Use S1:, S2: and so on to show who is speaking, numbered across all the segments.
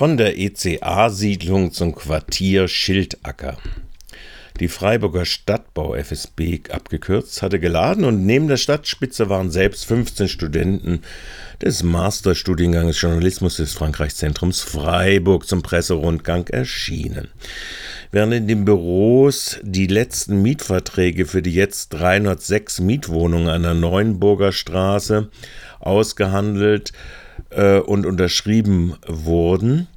S1: Von der ECA-Siedlung zum Quartier Schildacker. Die Freiburger Stadtbau FSB abgekürzt hatte geladen und neben der Stadtspitze waren selbst 15 Studenten des Masterstudienganges Journalismus des Frankreichszentrums Freiburg zum Presserundgang erschienen. Während in den Büros die letzten Mietverträge für die jetzt 306 Mietwohnungen an der Neuenburger Straße ausgehandelt äh, und unterschrieben wurden.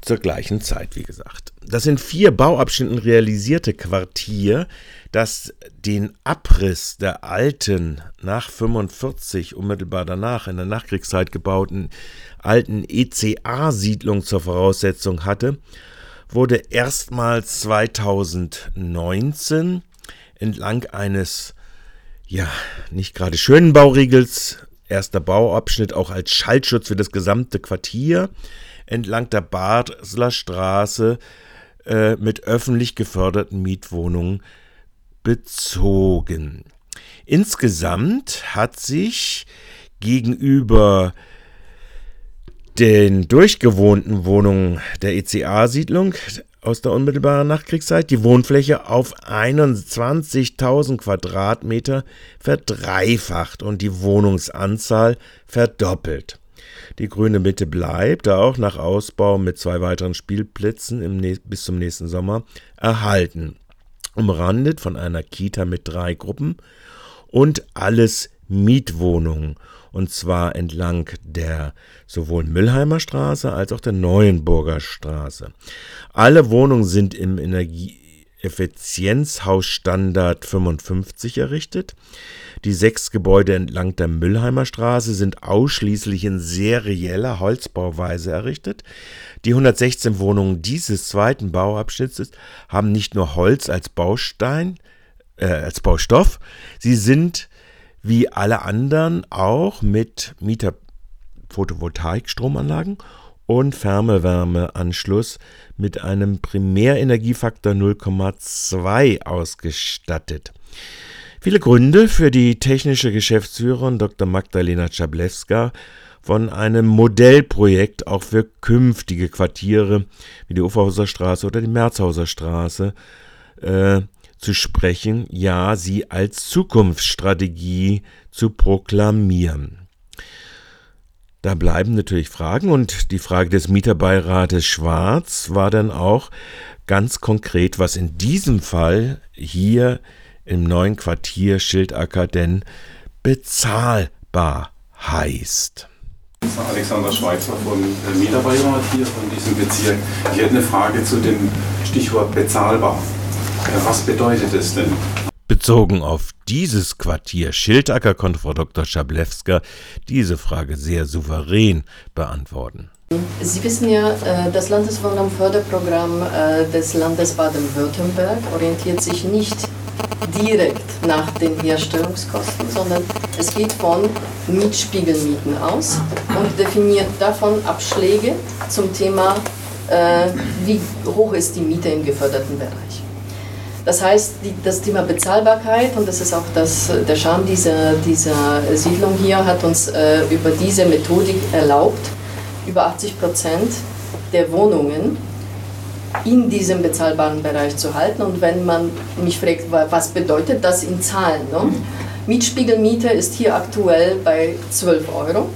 S1: Zur gleichen Zeit, wie gesagt. Das in vier Bauabschnitten realisierte Quartier, das den Abriss der alten, nach 45, unmittelbar danach, in der Nachkriegszeit gebauten, alten ECA-Siedlung zur Voraussetzung hatte, wurde erstmals 2019 entlang eines, ja, nicht gerade schönen Bauriegels erster Bauabschnitt auch als Schaltschutz für das gesamte Quartier entlang der Basler Straße äh, mit öffentlich geförderten Mietwohnungen bezogen. Insgesamt hat sich gegenüber den durchgewohnten Wohnungen der ECA-Siedlung aus der unmittelbaren Nachkriegszeit die Wohnfläche auf 21.000 Quadratmeter verdreifacht und die Wohnungsanzahl verdoppelt. Die grüne Mitte bleibt auch nach Ausbau mit zwei weiteren Spielplätzen bis zum nächsten Sommer erhalten, umrandet von einer Kita mit drei Gruppen und alles Mietwohnungen und zwar entlang der sowohl Müllheimer Straße als auch der Neuenburger Straße. Alle Wohnungen sind im Energieeffizienzhausstandard 55 errichtet. Die sechs Gebäude entlang der Müllheimer Straße sind ausschließlich in serieller Holzbauweise errichtet. Die 116 Wohnungen dieses zweiten Bauabschnitts haben nicht nur Holz als Baustein, äh, als Baustoff, sie sind wie alle anderen auch mit Mieter Photovoltaikstromanlagen und Fernwärmeanschluss mit einem Primärenergiefaktor 0,2 ausgestattet. Viele Gründe für die technische Geschäftsführerin Dr. Magdalena Czablewska von einem Modellprojekt auch für künftige Quartiere wie die Uferhauser Straße oder die Merzhauser Straße äh, zu sprechen, ja sie als Zukunftsstrategie zu proklamieren. Da bleiben natürlich Fragen und die Frage des Mieterbeirates Schwarz war dann auch ganz konkret, was in diesem Fall hier im neuen Quartier Schildacker denn bezahlbar heißt.
S2: Alexander Schweitzer von Mieterbeirat hier von diesem Bezirk. Ich hätte eine Frage zu dem Stichwort bezahlbar. Was bedeutet es denn?
S1: Bezogen auf dieses Quartier Schildacker konnte Frau Dr. Schablewska diese Frage sehr souverän beantworten.
S3: Sie wissen ja, äh, das Landeswohnraumförderprogramm äh, des Landes Baden-Württemberg orientiert sich nicht direkt nach den Herstellungskosten, sondern es geht von Mietspiegelmieten aus und definiert davon Abschläge zum Thema, äh, wie hoch ist die Miete im geförderten Bereich. Das heißt, die, das Thema Bezahlbarkeit, und das ist auch das, der Charme dieser, dieser Siedlung hier, hat uns äh, über diese Methodik erlaubt, über 80 Prozent der Wohnungen in diesem bezahlbaren Bereich zu halten. Und wenn man mich fragt, was bedeutet das in Zahlen? Ne? Mietspiegelmiete ist hier aktuell bei 12 Euro.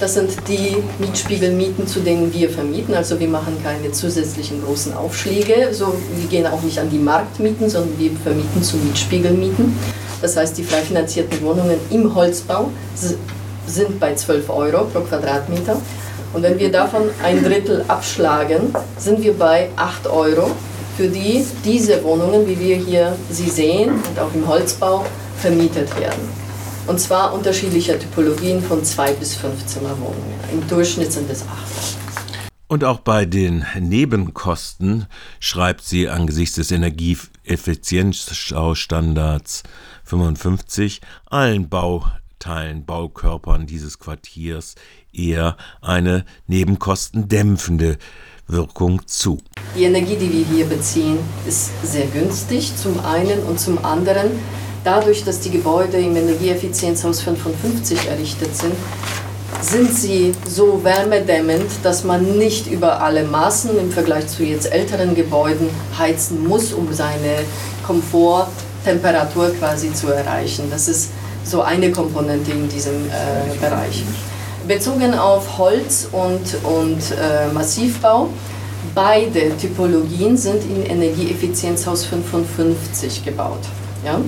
S3: Das sind die Mietspiegelmieten, zu denen wir vermieten. Also wir machen keine zusätzlichen großen Aufschläge. So, wir gehen auch nicht an die Marktmieten, sondern wir vermieten zu Mietspiegelmieten. Das heißt, die frei finanzierten Wohnungen im Holzbau sind bei 12 Euro pro Quadratmeter. Und wenn wir davon ein Drittel abschlagen, sind wir bei 8 Euro, für die diese Wohnungen, wie wir hier sie sehen und auch im Holzbau, vermietet werden. Und zwar unterschiedlicher Typologien von zwei bis fünf Zimmerwohnungen. Im Durchschnitt sind es acht.
S1: Und auch bei den Nebenkosten schreibt sie angesichts des Energieeffizienzstandards 55 allen Bauteilen, Baukörpern dieses Quartiers eher eine nebenkostendämpfende Wirkung zu.
S3: Die Energie, die wir hier beziehen, ist sehr günstig zum einen und zum anderen Dadurch, dass die Gebäude im Energieeffizienzhaus 55 errichtet sind, sind sie so wärmedämmend, dass man nicht über alle Maßen im Vergleich zu jetzt älteren Gebäuden heizen muss, um seine Komforttemperatur quasi zu erreichen. Das ist so eine Komponente in diesem äh, Bereich. Bezogen auf Holz und, und äh, Massivbau, beide Typologien sind in Energieeffizienzhaus 55 gebaut. Ja?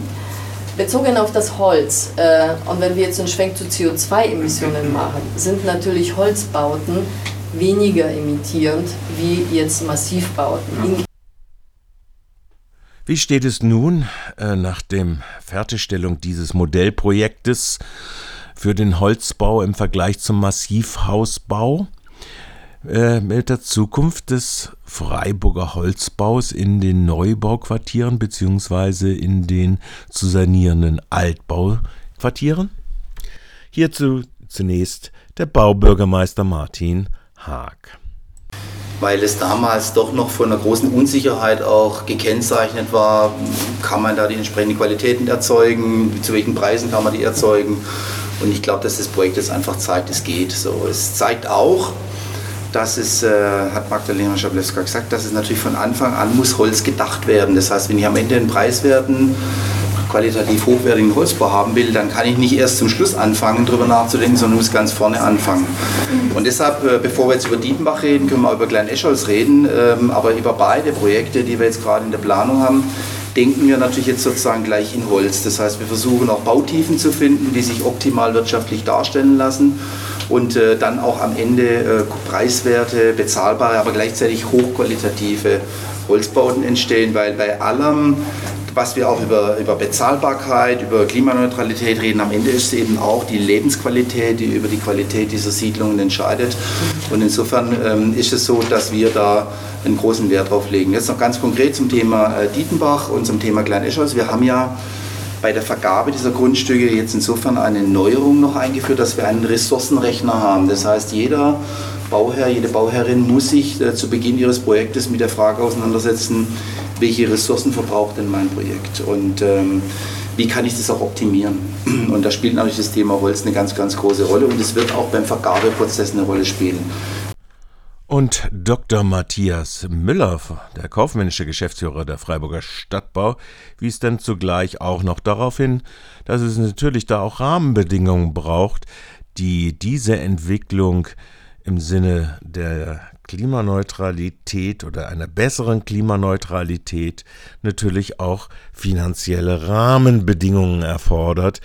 S3: Bezogen auf das Holz, äh, und wenn wir jetzt einen Schwenk zu CO2-Emissionen machen, sind natürlich Holzbauten weniger emittierend wie jetzt Massivbauten.
S1: Wie steht es nun äh, nach der Fertigstellung dieses Modellprojektes für den Holzbau im Vergleich zum Massivhausbau? Äh, mit der Zukunft des Freiburger Holzbaus in den Neubauquartieren bzw. in den zu sanierenden Altbauquartieren? Hierzu zunächst der Baubürgermeister Martin Haag.
S4: Weil es damals doch noch von einer großen Unsicherheit auch gekennzeichnet war, kann man da die entsprechenden Qualitäten erzeugen, zu welchen Preisen kann man die erzeugen. Und ich glaube, dass das Projekt jetzt einfach zeigt, es geht. So, es zeigt auch, dass es, äh, hat Magdalena Schablewska gesagt, dass es natürlich von Anfang an muss Holz gedacht werden. Das heißt, wenn ich am Ende einen preiswerten, qualitativ hochwertigen Holzbau haben will, dann kann ich nicht erst zum Schluss anfangen, darüber nachzudenken, sondern muss ganz vorne anfangen. Und deshalb, äh, bevor wir jetzt über Dietenbach reden, können wir über Klein-Escholz reden, ähm, aber über beide Projekte, die wir jetzt gerade in der Planung haben, denken wir natürlich jetzt sozusagen gleich in Holz. Das heißt, wir versuchen auch Bautiefen zu finden, die sich optimal wirtschaftlich darstellen lassen und äh, dann auch am Ende äh, preiswerte, bezahlbare, aber gleichzeitig hochqualitative Holzbauten entstehen, weil bei allem, was wir auch über, über Bezahlbarkeit, über Klimaneutralität reden, am Ende ist es eben auch die Lebensqualität, die über die Qualität dieser Siedlungen entscheidet. Und insofern ähm, ist es so, dass wir da einen großen Wert drauf legen. Jetzt noch ganz konkret zum Thema äh, Dietenbach und zum Thema Klein-Eschers. Wir haben ja bei der Vergabe dieser Grundstücke jetzt insofern eine Neuerung noch eingeführt, dass wir einen Ressourcenrechner haben. Das heißt, jeder Bauherr, jede Bauherrin muss sich äh, zu Beginn ihres Projektes mit der Frage auseinandersetzen, welche Ressourcen verbraucht denn mein Projekt und ähm, wie kann ich das auch optimieren. Und da spielt natürlich das Thema Holz eine ganz, ganz große Rolle und es wird auch beim Vergabeprozess eine Rolle spielen.
S1: Und Dr. Matthias Müller, der kaufmännische Geschäftsführer der Freiburger Stadtbau, wies dann zugleich auch noch darauf hin, dass es natürlich da auch Rahmenbedingungen braucht, die diese Entwicklung im Sinne der Klimaneutralität oder einer besseren Klimaneutralität natürlich auch finanzielle Rahmenbedingungen erfordert,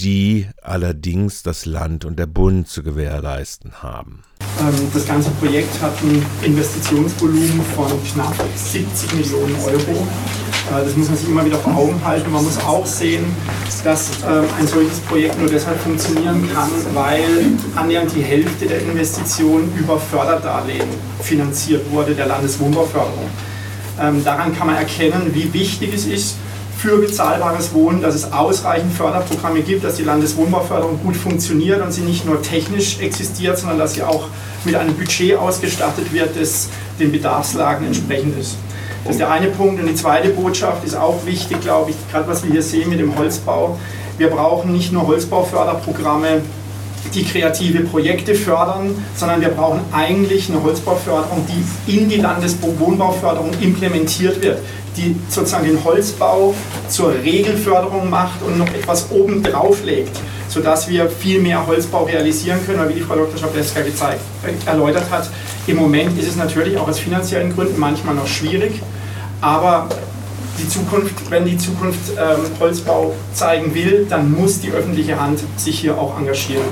S1: die allerdings das Land und der Bund zu gewährleisten haben.
S5: Ähm, das ganze Projekt hat ein Investitionsvolumen von knapp 70 Millionen Euro. Äh, das muss man sich immer wieder vor Augen halten. Man muss auch sehen, dass ähm, ein solches Projekt nur deshalb funktionieren kann, weil annähernd die Hälfte der Investitionen über Förderdarlehen finanziert wurde, der Landeswohnbauförderung. Ähm, daran kann man erkennen, wie wichtig es ist, für bezahlbares Wohnen, dass es ausreichend Förderprogramme gibt, dass die Landeswohnbauförderung gut funktioniert und sie nicht nur technisch existiert, sondern dass sie auch mit einem Budget ausgestattet wird, das den Bedarfslagen entsprechend ist. Das ist der eine Punkt. Und die zweite Botschaft ist auch wichtig, glaube ich, gerade was wir hier sehen mit dem Holzbau. Wir brauchen nicht nur Holzbauförderprogramme, die kreative Projekte fördern, sondern wir brauchen eigentlich eine Holzbauförderung, die in die Landeswohnbauförderung implementiert wird die sozusagen den Holzbau zur Regelförderung macht und noch etwas oben drauf legt, sodass wir viel mehr Holzbau realisieren können, weil wie die Frau Dr. Schableska gezeigt, erläutert hat, im Moment ist es natürlich auch aus finanziellen Gründen manchmal noch schwierig, aber die Zukunft, wenn die Zukunft ähm, Holzbau zeigen will, dann muss die öffentliche Hand sich hier auch engagieren.